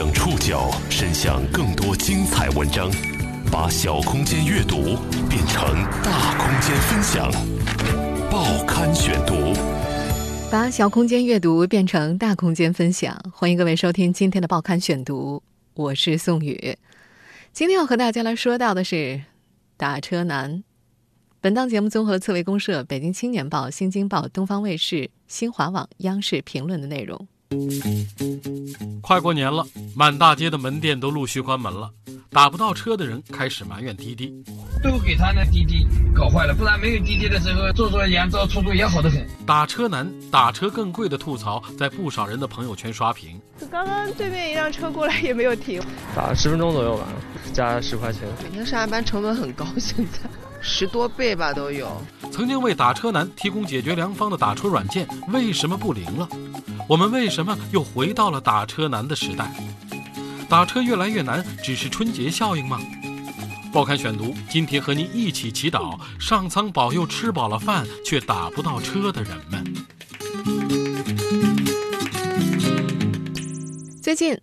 将触角伸向更多精彩文章，把小空间阅读变成大空间分享。报刊选读，把小空间阅读变成大空间分享。欢迎各位收听今天的报刊选读，我是宋宇。今天要和大家来说到的是打车难。本档节目综合了刺猬公社、北京青年报、新京报、东方卫视、新华网、央视评论的内容。快过年了，满大街的门店都陆续关门了，打不到车的人开始埋怨滴滴，都给他那滴滴搞坏了，不然没有滴滴的时候，坐坐扬州出租也好得很。打车难、打车更贵的吐槽在不少人的朋友圈刷屏。刚刚对面一辆车过来也没有停，打了十分钟左右吧，加十块钱。每天上下班成本很高，现在十多倍吧都有。曾经为打车难提供解决良方的打车软件为什么不灵了？我们为什么又回到了打车难的时代？打车越来越难，只是春节效应吗？报刊选读，今天和您一起祈祷上苍保佑吃饱了饭却打不到车的人们。最近，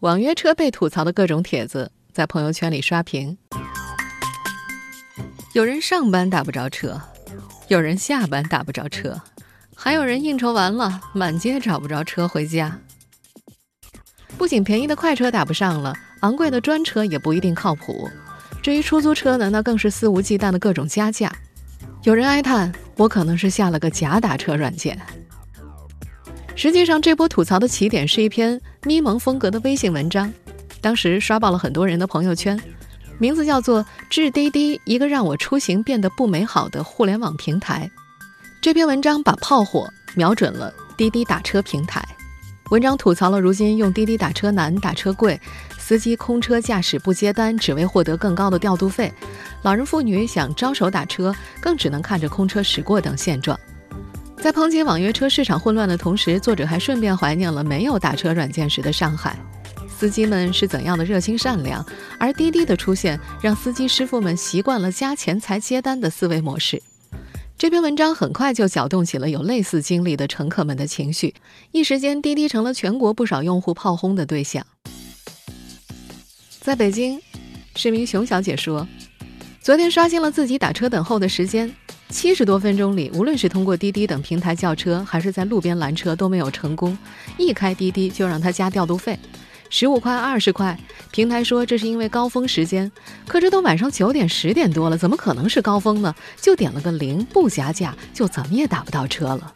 网约车被吐槽的各种帖子在朋友圈里刷屏。有人上班打不着车，有人下班打不着车。还有人应酬完了，满街找不着车回家。不仅便宜的快车打不上了，昂贵的专车也不一定靠谱。至于出租车呢，那更是肆无忌惮的各种加价。有人哀叹：“我可能是下了个假打车软件。”实际上，这波吐槽的起点是一篇咪蒙风格的微信文章，当时刷爆了很多人的朋友圈，名字叫做《致滴滴：一个让我出行变得不美好的互联网平台》。这篇文章把炮火瞄准了滴滴打车平台。文章吐槽了如今用滴滴打车难、打车贵，司机空车驾驶不接单，只为获得更高的调度费；老人妇女想招手打车，更只能看着空车驶过等现状。在抨击网约车市场混乱的同时，作者还顺便怀念了没有打车软件时的上海，司机们是怎样的热心善良，而滴滴的出现让司机师傅们习惯了加钱才接单的思维模式。这篇文章很快就搅动起了有类似经历的乘客们的情绪，一时间滴滴成了全国不少用户炮轰的对象。在北京，市民熊小姐说：“昨天刷新了自己打车等候的时间，七十多分钟里，无论是通过滴滴等平台叫车，还是在路边拦车，都没有成功。一开滴滴就让他加调度费。”十五块、二十块，平台说这是因为高峰时间，可这都晚上九点、十点多了，怎么可能是高峰呢？就点了个零，不加价，就怎么也打不到车了。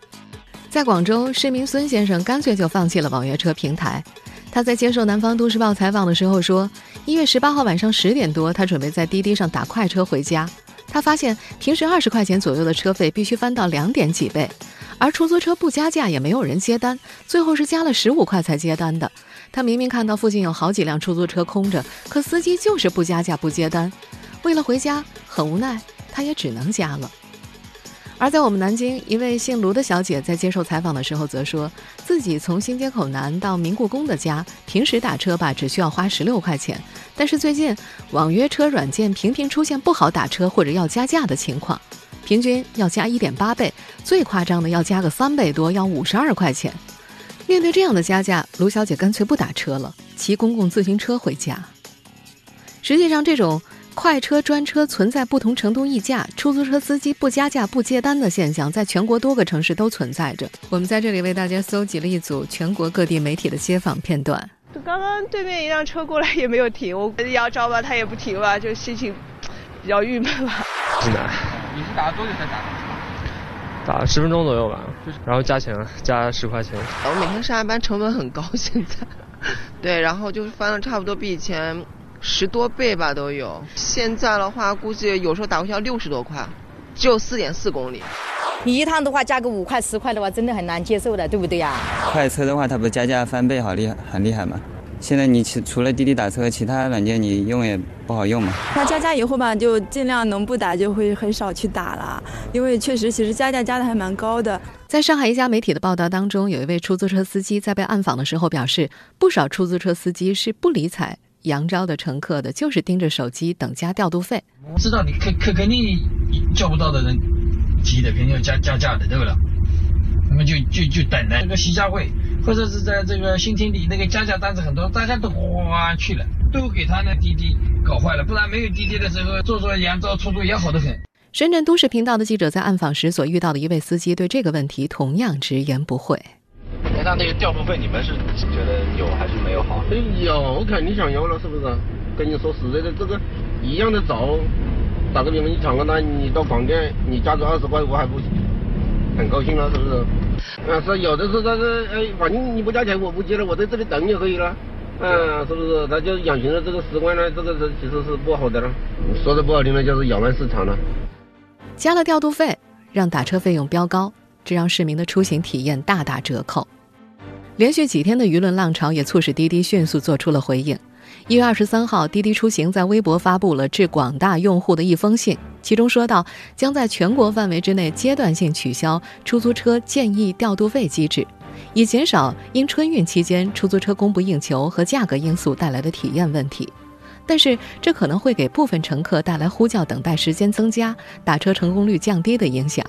在广州，市民孙先生干脆就放弃了网约车平台。他在接受南方都市报采访的时候说，一月十八号晚上十点多，他准备在滴滴上打快车回家，他发现平时二十块钱左右的车费必须翻到两点几倍，而出租车不加价也没有人接单，最后是加了十五块才接单的。他明明看到附近有好几辆出租车空着，可司机就是不加价不接单。为了回家，很无奈，他也只能加了。而在我们南京，一位姓卢的小姐在接受采访的时候则说，自己从新街口南到明故宫的家，平时打车吧只需要花十六块钱，但是最近网约车软件频频出现不好打车或者要加价的情况，平均要加一点八倍，最夸张的要加个三倍多，要五十二块钱。面对这样的加价，卢小姐干脆不打车了，骑公共自行车回家。实际上，这种快车专车存在不同程度溢价、出租车司机不加价不接单的现象，在全国多个城市都存在着。我们在这里为大家搜集了一组全国各地媒体的街访片段。刚刚对面一辆车过来也没有停，我要招吧，他也不停吧，就心情比较郁闷吧。济南。你是打了多久才打？打十分钟左右吧，然后加钱，加十块钱。我每天上下班成本很高，现在，对，然后就翻了差不多比以前十多倍吧都有。现在的话，估计有时候打过去要六十多块，只有四点四公里。你一趟的话加个五块十块的话，真的很难接受的，对不对呀？快车的话，它不加价翻倍，好厉害，很厉害吗？现在你其除了滴滴打车，其他软件你用也不好用嘛。那加价以后吧，就尽量能不打就会很少去打了，因为确实其实加价加的还蛮高的。在上海一家媒体的报道当中，有一位出租车司机在被暗访的时候表示，不少出租车司机是不理睬扬招的乘客的，就是盯着手机等加调度费。我知道你肯肯肯定叫不到的人急的，肯定要加加价的，对不啦？我们就就就等着那个徐家汇，或者是在这个新天地那个加价单子很多，大家都哗去了，都给他那滴滴搞坏了。不然没有滴滴的时候，坐坐扬州出租也好得很。深圳都市频道的记者在暗访时所遇到的一位司机，对这个问题同样直言不讳。那那个调度费，你们是觉得有还是没有好？有肯定想要了，是不是？跟你说实在的，这个一样的找，打个比方，你抢个单，你到广电，你加个二十块，我还不很高兴了，是不是？啊，是有的是他是哎，反正你不加钱，我不接了，我在这里等就可以了。嗯，是不是？他就养成了这个习惯呢，这个是其实是不好的了。说的不好听的，就是扰乱市场了。加了调度费，让打车费用飙高，这让市民的出行体验大打折扣。连续几天的舆论浪潮也促使滴滴迅速做出了回应。一月二十三号，滴滴出行在微博发布了致广大用户的一封信，其中说到将在全国范围之内阶段性取消出租车建议调度费机制，以减少因春运期间出租车供不应求和价格因素带来的体验问题。但是，这可能会给部分乘客带来呼叫等待时间增加、打车成功率降低的影响。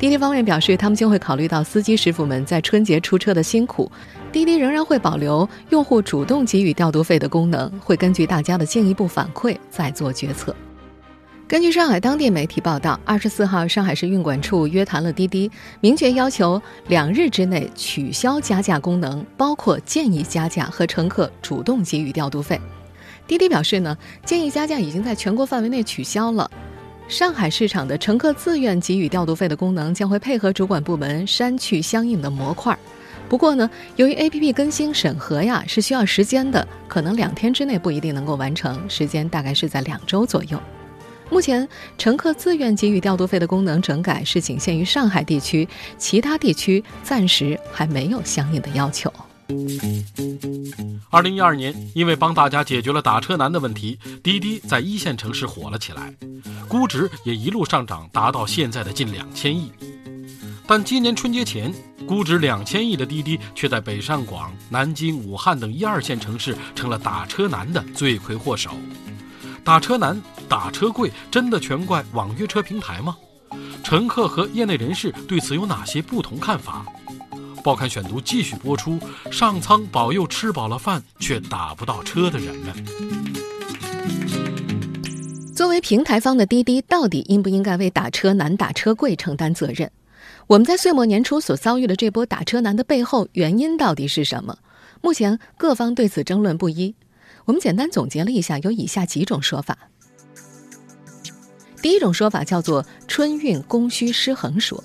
滴滴方面表示，他们将会考虑到司机师傅们在春节出车的辛苦，滴滴仍然会保留用户主动给予调度费的功能，会根据大家的进一步反馈再做决策。根据上海当地媒体报道，二十四号，上海市运管处约谈了滴滴，明确要求两日之内取消加价功能，包括建议加价和乘客主动给予调度费。滴滴表示呢，建议加价已经在全国范围内取消了。上海市场的乘客自愿给予调度费的功能将会配合主管部门删去相应的模块。不过呢，由于 APP 更新审核呀是需要时间的，可能两天之内不一定能够完成，时间大概是在两周左右。目前，乘客自愿给予调度费的功能整改是仅限于上海地区，其他地区暂时还没有相应的要求。二零一二年，因为帮大家解决了打车难的问题，滴滴在一线城市火了起来，估值也一路上涨，达到现在的近两千亿。但今年春节前，估值两千亿的滴滴却在北上广、南京、武汉等一二线城市成了打车难的罪魁祸首。打车难、打车贵，真的全怪网约车平台吗？乘客和业内人士对此有哪些不同看法？报刊选读继续播出。上苍保佑吃饱了饭却打不到车的人们。作为平台方的滴滴，到底应不应该为打车难、打车贵承担责任？我们在岁末年初所遭遇的这波打车难的背后，原因到底是什么？目前各方对此争论不一。我们简单总结了一下，有以下几种说法。第一种说法叫做“春运供需失衡说”。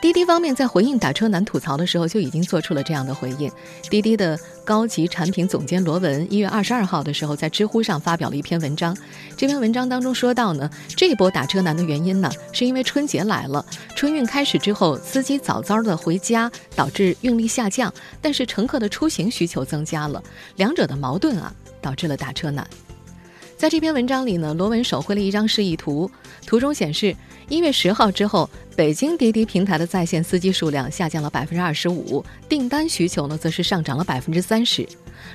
滴滴方面在回应打车难吐槽的时候，就已经做出了这样的回应。滴滴的高级产品总监罗文一月二十二号的时候，在知乎上发表了一篇文章。这篇文章当中说到呢，这一波打车难的原因呢，是因为春节来了，春运开始之后，司机早早的回家，导致运力下降，但是乘客的出行需求增加了，两者的矛盾啊，导致了打车难。在这篇文章里呢，罗文手绘了一张示意图，图中显示。一月十号之后，北京滴滴平台的在线司机数量下降了百分之二十五，订单需求呢则是上涨了百分之三十。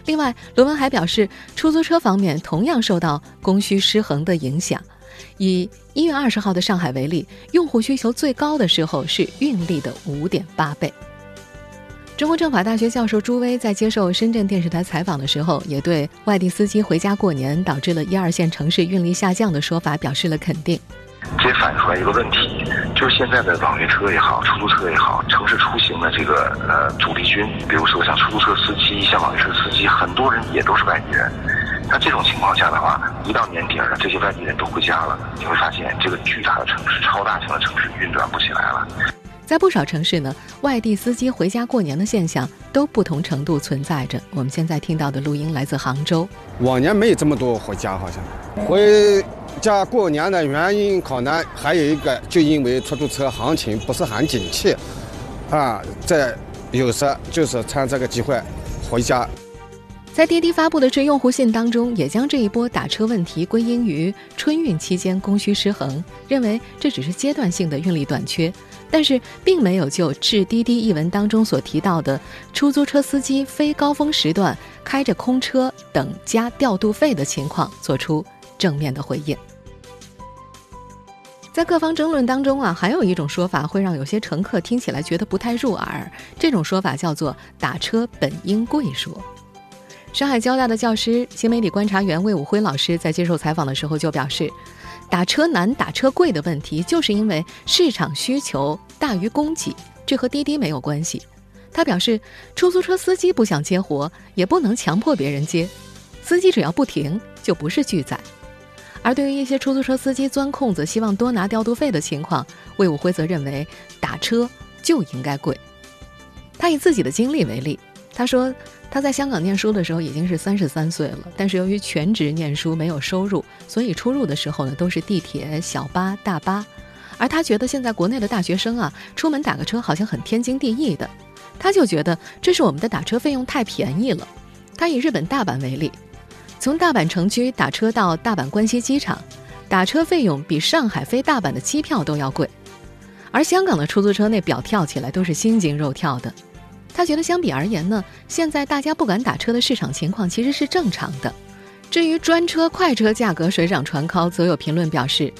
另外，罗文还表示，出租车方面同样受到供需失衡的影响。以一月二十号的上海为例，用户需求最高的时候是运力的五点八倍。中国政法大学教授朱威在接受深圳电视台采访的时候，也对外地司机回家过年导致了一二线城市运力下降的说法表示了肯定。这反映出来一个问题，就是现在的网约车也好，出租车也好，城市出行的这个呃主力军，比如说像出租车司机、像网约车司机，很多人也都是外地人。那这种情况下的话，一到年底儿，这些外地人都回家了，你会发现这个巨大的城市、超大型的城市运转不起来了。在不少城市呢，外地司机回家过年的现象都不同程度存在着。我们现在听到的录音来自杭州，往年没有这么多回家，好像回。家过年的原因可能还有一个，就因为出租车行情不是很景气，啊，在有时就是趁这个机会回家。在滴滴发布的致用户信当中，也将这一波打车问题归因于春运期间供需失衡，认为这只是阶段性的运力短缺，但是并没有就致滴滴一文当中所提到的出租车司机非高峰时段开着空车等加调度费的情况做出正面的回应。在各方争论当中啊，还有一种说法会让有些乘客听起来觉得不太入耳。这种说法叫做“打车本应贵说”。上海交大的教师、新媒体观察员魏武辉老师在接受采访的时候就表示，打车难、打车贵的问题，就是因为市场需求大于供给，这和滴滴没有关系。他表示，出租车司机不想接活，也不能强迫别人接，司机只要不停，就不是拒载。而对于一些出租车司机钻空子，希望多拿调度费的情况，魏武辉则认为打车就应该贵。他以自己的经历为例，他说他在香港念书的时候已经是三十三岁了，但是由于全职念书没有收入，所以出入的时候呢都是地铁、小巴、大巴。而他觉得现在国内的大学生啊，出门打个车好像很天经地义的，他就觉得这是我们的打车费用太便宜了。他以日本大阪为例。从大阪城区打车到大阪关西机场，打车费用比上海飞大阪的机票都要贵，而香港的出租车那表跳起来都是心惊肉跳的。他觉得相比而言呢，现在大家不敢打车的市场情况其实是正常的。至于专车、快车价格水涨船高，则有评论表示，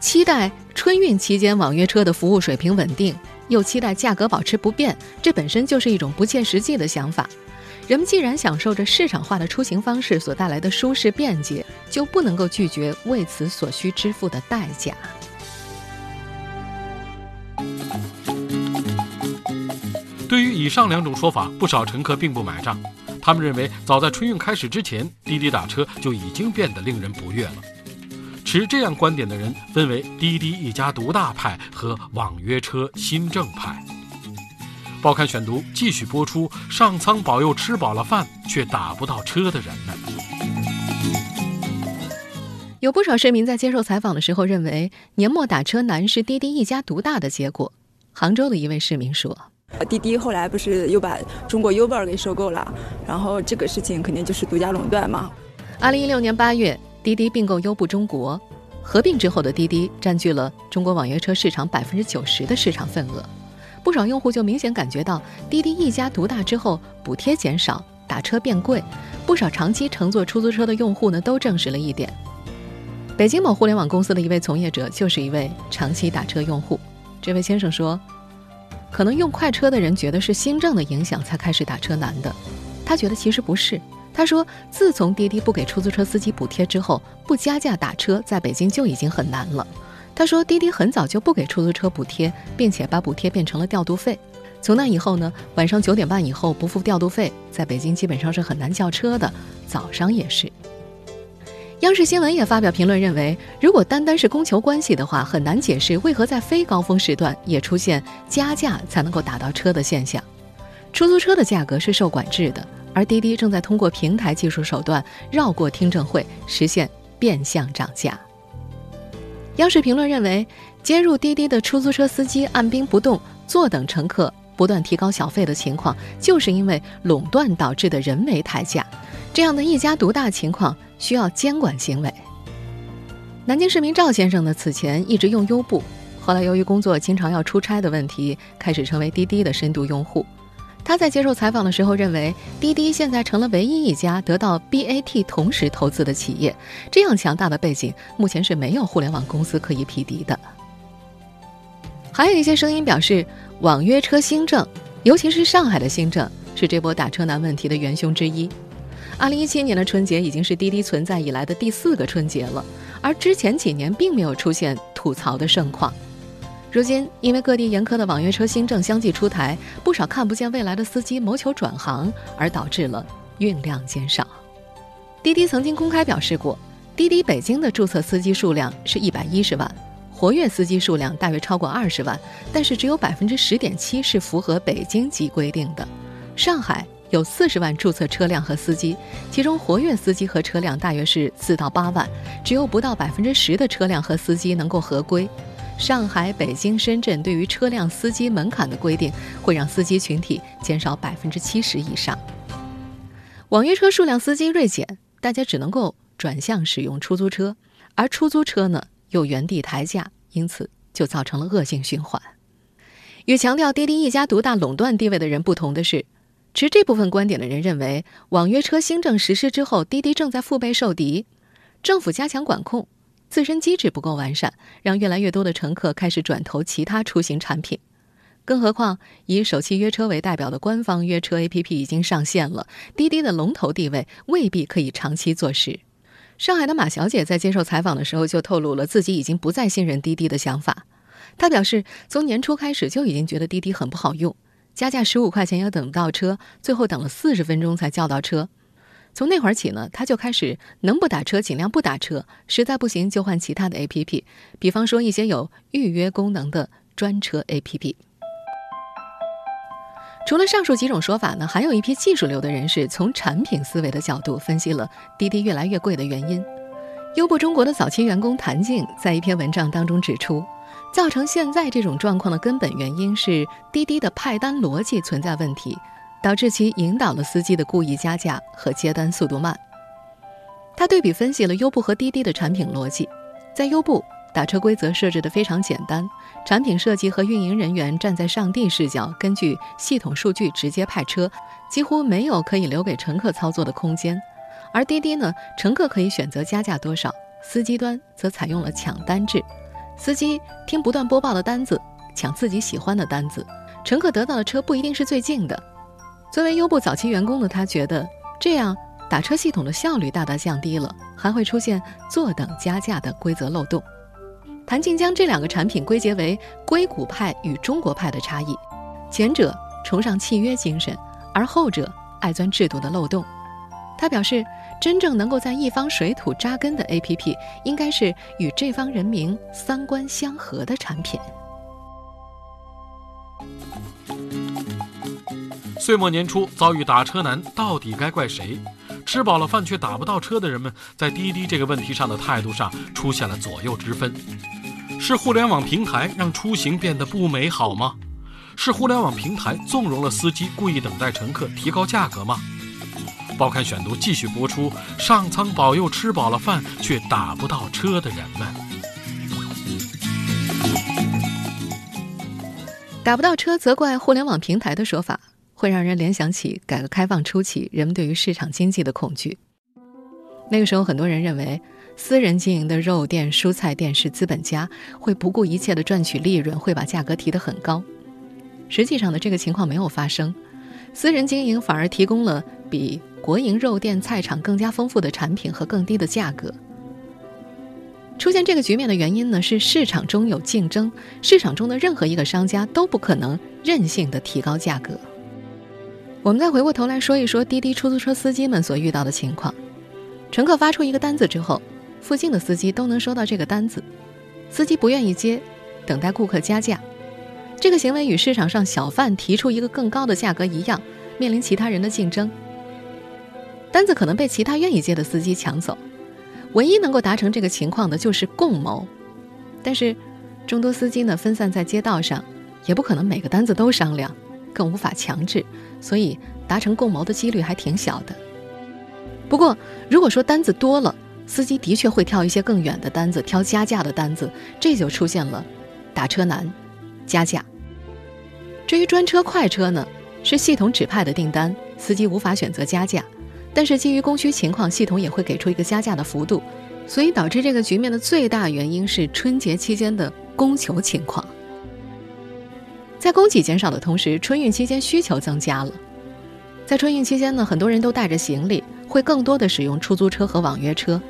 期待春运期间网约车的服务水平稳定，又期待价格保持不变，这本身就是一种不切实际的想法。人们既然享受着市场化的出行方式所带来的舒适便捷，就不能够拒绝为此所需支付的代价。对于以上两种说法，不少乘客并不买账。他们认为，早在春运开始之前，滴滴打车就已经变得令人不悦了。持这样观点的人分为滴滴一家独大派和网约车新政派。报刊选读继续播出：上苍保佑吃饱了饭却打不到车的人们。有不少市民在接受采访的时候认为，年末打车难是滴滴一家独大的结果。杭州的一位市民说：“滴滴后来不是又把中国 Uber 给收购了，然后这个事情肯定就是独家垄断嘛。”二零一六年八月，滴滴并购优步中国，合并之后的滴滴占据了中国网约车市场百分之九十的市场份额。不少用户就明显感觉到滴滴一家独大之后，补贴减少，打车变贵。不少长期乘坐出租车的用户呢，都证实了一点。北京某互联网公司的一位从业者就是一位长期打车用户。这位先生说：“可能用快车的人觉得是新政的影响才开始打车难的，他觉得其实不是。他说，自从滴滴不给出租车司机补贴之后，不加价打车在北京就已经很难了。”他说：“滴滴很早就不给出租车补贴，并且把补贴变成了调度费。从那以后呢，晚上九点半以后不付调度费，在北京基本上是很难叫车的。早上也是。”央视新闻也发表评论认为，如果单单是供求关系的话，很难解释为何在非高峰时段也出现加价才能够打到车的现象。出租车的价格是受管制的，而滴滴正在通过平台技术手段绕过听证会，实现变相涨价。央视评论认为，接入滴滴的出租车司机按兵不动，坐等乘客不断提高小费的情况，就是因为垄断导致的人为抬价。这样的一家独大情况需要监管行为。南京市民赵先生呢，此前一直用优步，后来由于工作经常要出差的问题，开始成为滴滴的深度用户。他在接受采访的时候认为，滴滴现在成了唯一一家得到 BAT 同时投资的企业，这样强大的背景，目前是没有互联网公司可以匹敌的。还有一些声音表示，网约车新政，尤其是上海的新政，是这波打车难问题的元凶之一。二零一七年的春节已经是滴滴存在以来的第四个春节了，而之前几年并没有出现吐槽的盛况。如今，因为各地严苛的网约车新政相继出台，不少看不见未来的司机谋求转行，而导致了运量减少。滴滴曾经公开表示过，滴滴北京的注册司机数量是一百一十万，活跃司机数量大约超过二十万，但是只有百分之十点七是符合北京级规定的。上海有四十万注册车辆和司机，其中活跃司机和车辆大约是四到八万，只有不到百分之十的车辆和司机能够合规。上海、北京、深圳对于车辆司机门槛的规定，会让司机群体减少百分之七十以上。网约车数量司机锐减，大家只能够转向使用出租车，而出租车呢又原地抬价，因此就造成了恶性循环。与强调滴滴一家独大垄断地位的人不同的是，持这部分观点的人认为，网约车新政实施之后，滴滴正在腹背受敌，政府加强管控。自身机制不够完善，让越来越多的乘客开始转投其他出行产品。更何况，以首汽约车为代表的官方约车 APP 已经上线了，滴滴的龙头地位未必可以长期坐实。上海的马小姐在接受采访的时候就透露了自己已经不再信任滴滴的想法。她表示，从年初开始就已经觉得滴滴很不好用，加价十五块钱也等不到车，最后等了四十分钟才叫到车。从那会儿起呢，他就开始能不打车尽量不打车，实在不行就换其他的 APP，比方说一些有预约功能的专车 APP。除了上述几种说法呢，还有一批技术流的人士从产品思维的角度分析了滴滴越来越贵的原因。优步中国的早期员工谭静在一篇文章当中指出，造成现在这种状况的根本原因是滴滴的派单逻辑存在问题，导致其引导了司机的故意加价和接单速度慢。他对比分析了优步和滴滴的产品逻辑，在优步。打车规则设置的非常简单，产品设计和运营人员站在上帝视角，根据系统数据直接派车，几乎没有可以留给乘客操作的空间。而滴滴呢，乘客可以选择加价多少，司机端则采用了抢单制，司机听不断播报的单子，抢自己喜欢的单子，乘客得到的车不一定是最近的。作为优步早期员工的他，觉得这样打车系统的效率大大降低了，还会出现坐等加价的规则漏洞。谭静将这两个产品归结为硅谷派与中国派的差异，前者崇尚契约精神，而后者爱钻制度的漏洞。他表示，真正能够在一方水土扎根的 APP，应该是与这方人民三观相合的产品。岁末年初遭遇打车难，到底该怪谁？吃饱了饭却打不到车的人们，在滴滴这个问题上的态度上出现了左右之分。是互联网平台让出行变得不美好吗？是互联网平台纵容了司机故意等待乘客提高价格吗？报刊选读继续播出：上苍保佑吃饱了饭却打不到车的人们。打不到车责怪互联网平台的说法。会让人联想起改革开放初期人们对于市场经济的恐惧。那个时候，很多人认为私人经营的肉店、蔬菜店是资本家，会不顾一切的赚取利润，会把价格提得很高。实际上呢，这个情况没有发生，私人经营反而提供了比国营肉店、菜场更加丰富的产品和更低的价格。出现这个局面的原因呢，是市场中有竞争，市场中的任何一个商家都不可能任性的提高价格。我们再回过头来说一说滴滴出租车司机们所遇到的情况：乘客发出一个单子之后，附近的司机都能收到这个单子，司机不愿意接，等待顾客加价。这个行为与市场上小贩提出一个更高的价格一样，面临其他人的竞争。单子可能被其他愿意接的司机抢走，唯一能够达成这个情况的就是共谋。但是，众多司机呢分散在街道上，也不可能每个单子都商量。更无法强制，所以达成共谋的几率还挺小的。不过，如果说单子多了，司机的确会挑一些更远的单子，挑加价的单子，这就出现了打车难、加价。至于专车快车呢，是系统指派的订单，司机无法选择加价，但是基于供需情况，系统也会给出一个加价的幅度，所以导致这个局面的最大原因是春节期间的供求情况。在供给减少的同时，春运期间需求增加了。在春运期间呢，很多人都带着行李，会更多的使用出租车和网约车。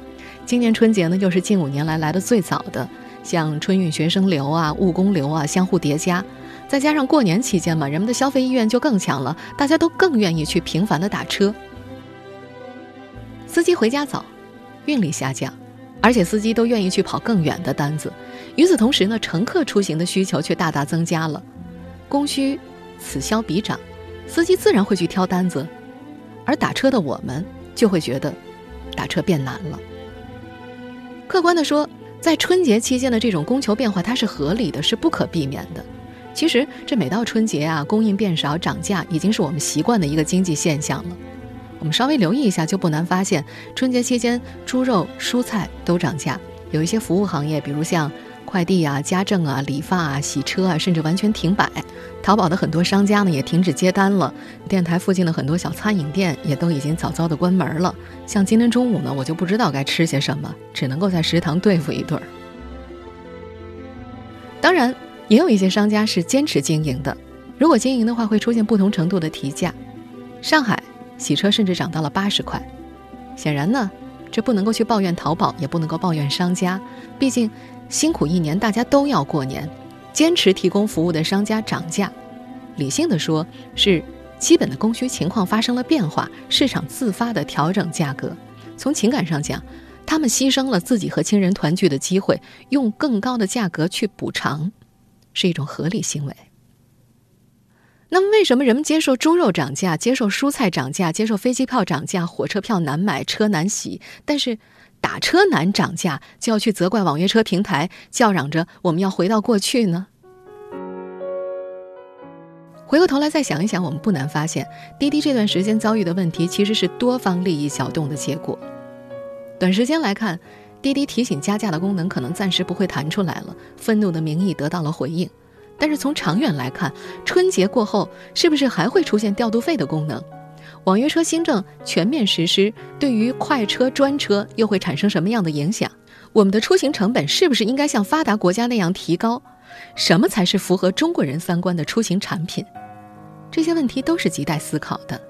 今年春节呢，又是近五年来来的最早的，像春运学生流啊、务工流啊相互叠加，再加上过年期间嘛，人们的消费意愿就更强了，大家都更愿意去频繁的打车。司机回家早，运力下降，而且司机都愿意去跑更远的单子。与此同时呢，乘客出行的需求却大大增加了。供需此消彼长，司机自然会去挑单子，而打车的我们就会觉得打车变难了。客观的说，在春节期间的这种供求变化，它是合理的，是不可避免的。其实，这每到春节啊，供应变少、涨价，已经是我们习惯的一个经济现象了。我们稍微留意一下，就不难发现，春节期间猪肉、蔬菜都涨价，有一些服务行业，比如像。快递啊、家政啊、理发啊、洗车啊，甚至完全停摆。淘宝的很多商家呢也停止接单了，电台附近的很多小餐饮店也都已经早早的关门了。像今天中午呢，我就不知道该吃些什么，只能够在食堂对付一顿。当然，也有一些商家是坚持经营的，如果经营的话，会出现不同程度的提价。上海洗车甚至涨到了八十块。显然呢，这不能够去抱怨淘宝，也不能够抱怨商家，毕竟辛苦一年，大家都要过年。坚持提供服务的商家涨价，理性的说，是基本的供需情况发生了变化，市场自发的调整价格。从情感上讲，他们牺牲了自己和亲人团聚的机会，用更高的价格去补偿，是一种合理行为。那么，为什么人们接受猪肉涨价、接受蔬菜涨价、接受飞机票涨价、火车票难买、车难洗，但是？打车难涨价，就要去责怪网约车平台，叫嚷着我们要回到过去呢？回过头来再想一想，我们不难发现，滴滴这段时间遭遇的问题其实是多方利益搅动的结果。短时间来看，滴滴提醒加价的功能可能暂时不会弹出来了，愤怒的民意得到了回应。但是从长远来看，春节过后是不是还会出现调度费的功能？网约车新政全面实施，对于快车专车又会产生什么样的影响？我们的出行成本是不是应该像发达国家那样提高？什么才是符合中国人三观的出行产品？这些问题都是亟待思考的。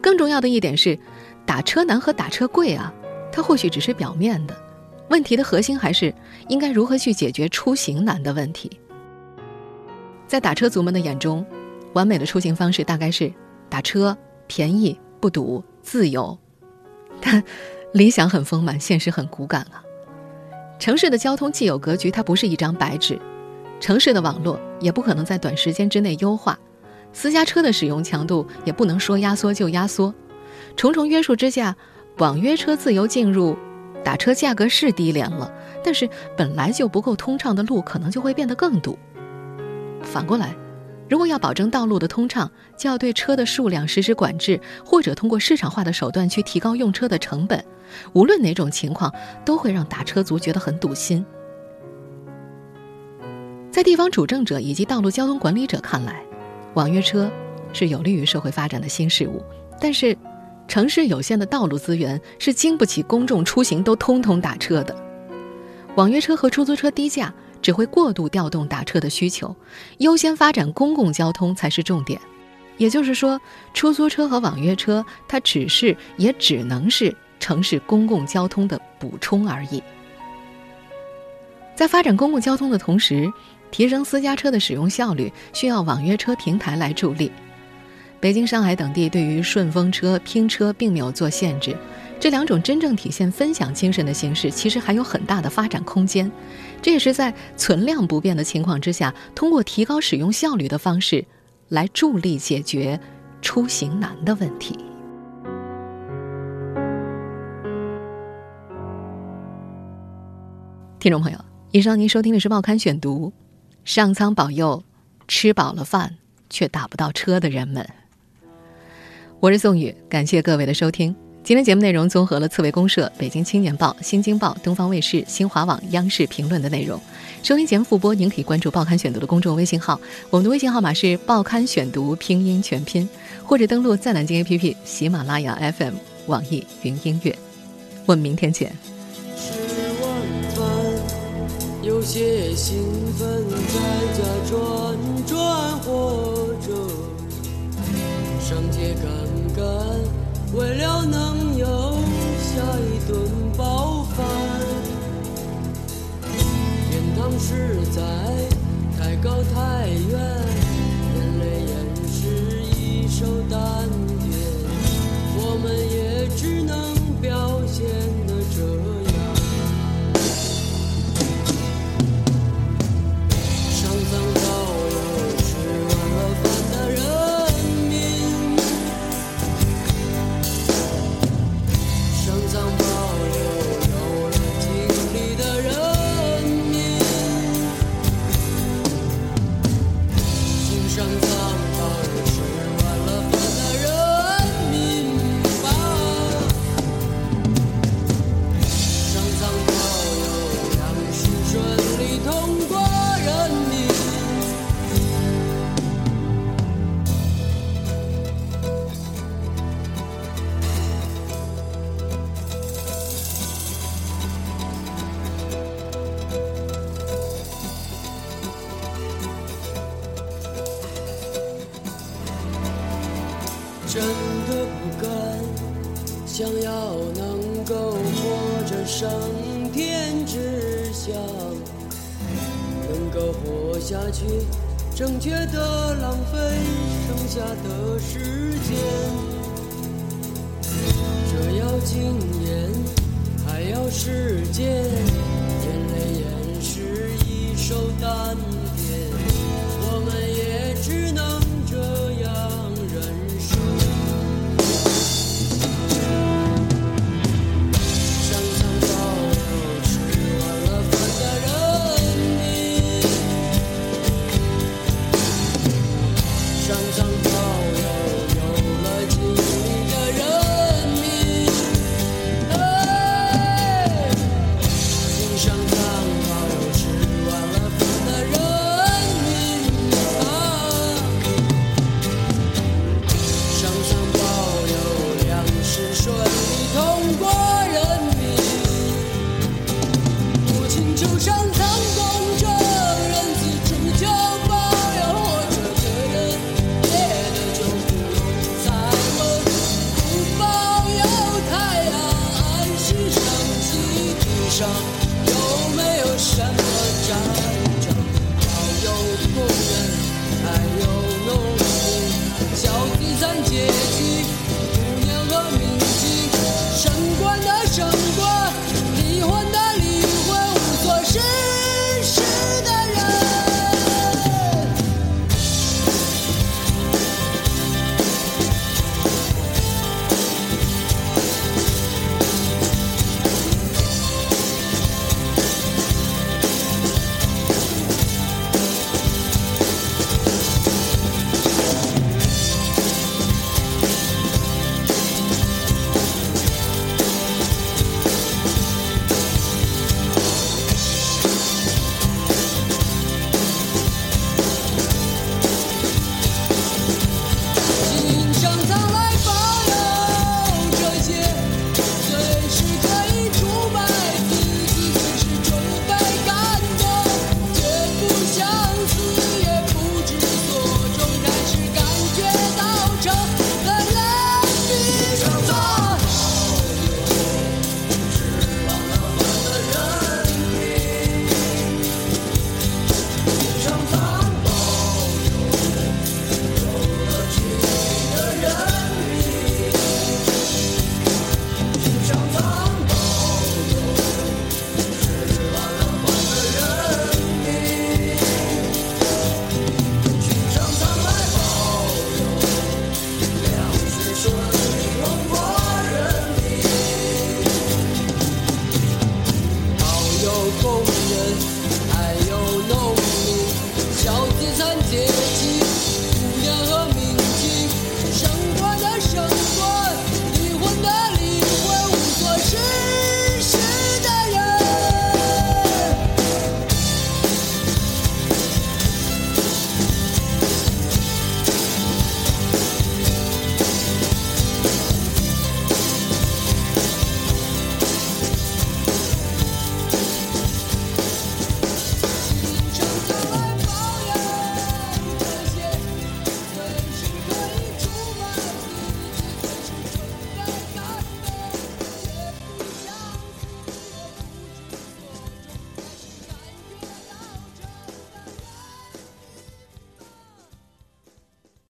更重要的一点是，打车难和打车贵啊，它或许只是表面的，问题的核心还是应该如何去解决出行难的问题。在打车族们的眼中。完美的出行方式大概是打车，便宜不堵，自由。但理想很丰满，现实很骨感啊。城市的交通既有格局，它不是一张白纸。城市的网络也不可能在短时间之内优化，私家车的使用强度也不能说压缩就压缩。重重约束之下，网约车自由进入，打车价格是低廉了，但是本来就不够通畅的路可能就会变得更堵。反过来。如果要保证道路的通畅，就要对车的数量实施管制，或者通过市场化的手段去提高用车的成本。无论哪种情况，都会让打车族觉得很堵心。在地方主政者以及道路交通管理者看来，网约车是有利于社会发展的新事物。但是，城市有限的道路资源是经不起公众出行都通通打车的。网约车和出租车低价。只会过度调动打车的需求，优先发展公共交通才是重点。也就是说，出租车和网约车它只是也只能是城市公共交通的补充而已。在发展公共交通的同时，提升私家车的使用效率需要网约车平台来助力。北京、上海等地对于顺风车、拼车并没有做限制。这两种真正体现分享精神的形式，其实还有很大的发展空间。这也是在存量不变的情况之下，通过提高使用效率的方式，来助力解决出行难的问题。听众朋友，以上您收听的是《报刊选读》，上苍保佑，吃饱了饭却打不到车的人们。我是宋宇，感谢各位的收听。今天节目内容综合了刺猬公社、北京青年报、新京报、东方卫视、新华网、央视评论的内容。收听节目复播，您可以关注《报刊选读》的公众微信号，我们的微信号码是《报刊选读》拼音全拼，或者登录在南京 APP、喜马拉雅 FM、网易云音乐。我们明天见。吃完饭，有些兴奋，在家转转或上街看看。为了能有下一顿饱饭，天堂实在太高太远，人类也是一手丹田，我们也只能表现 jump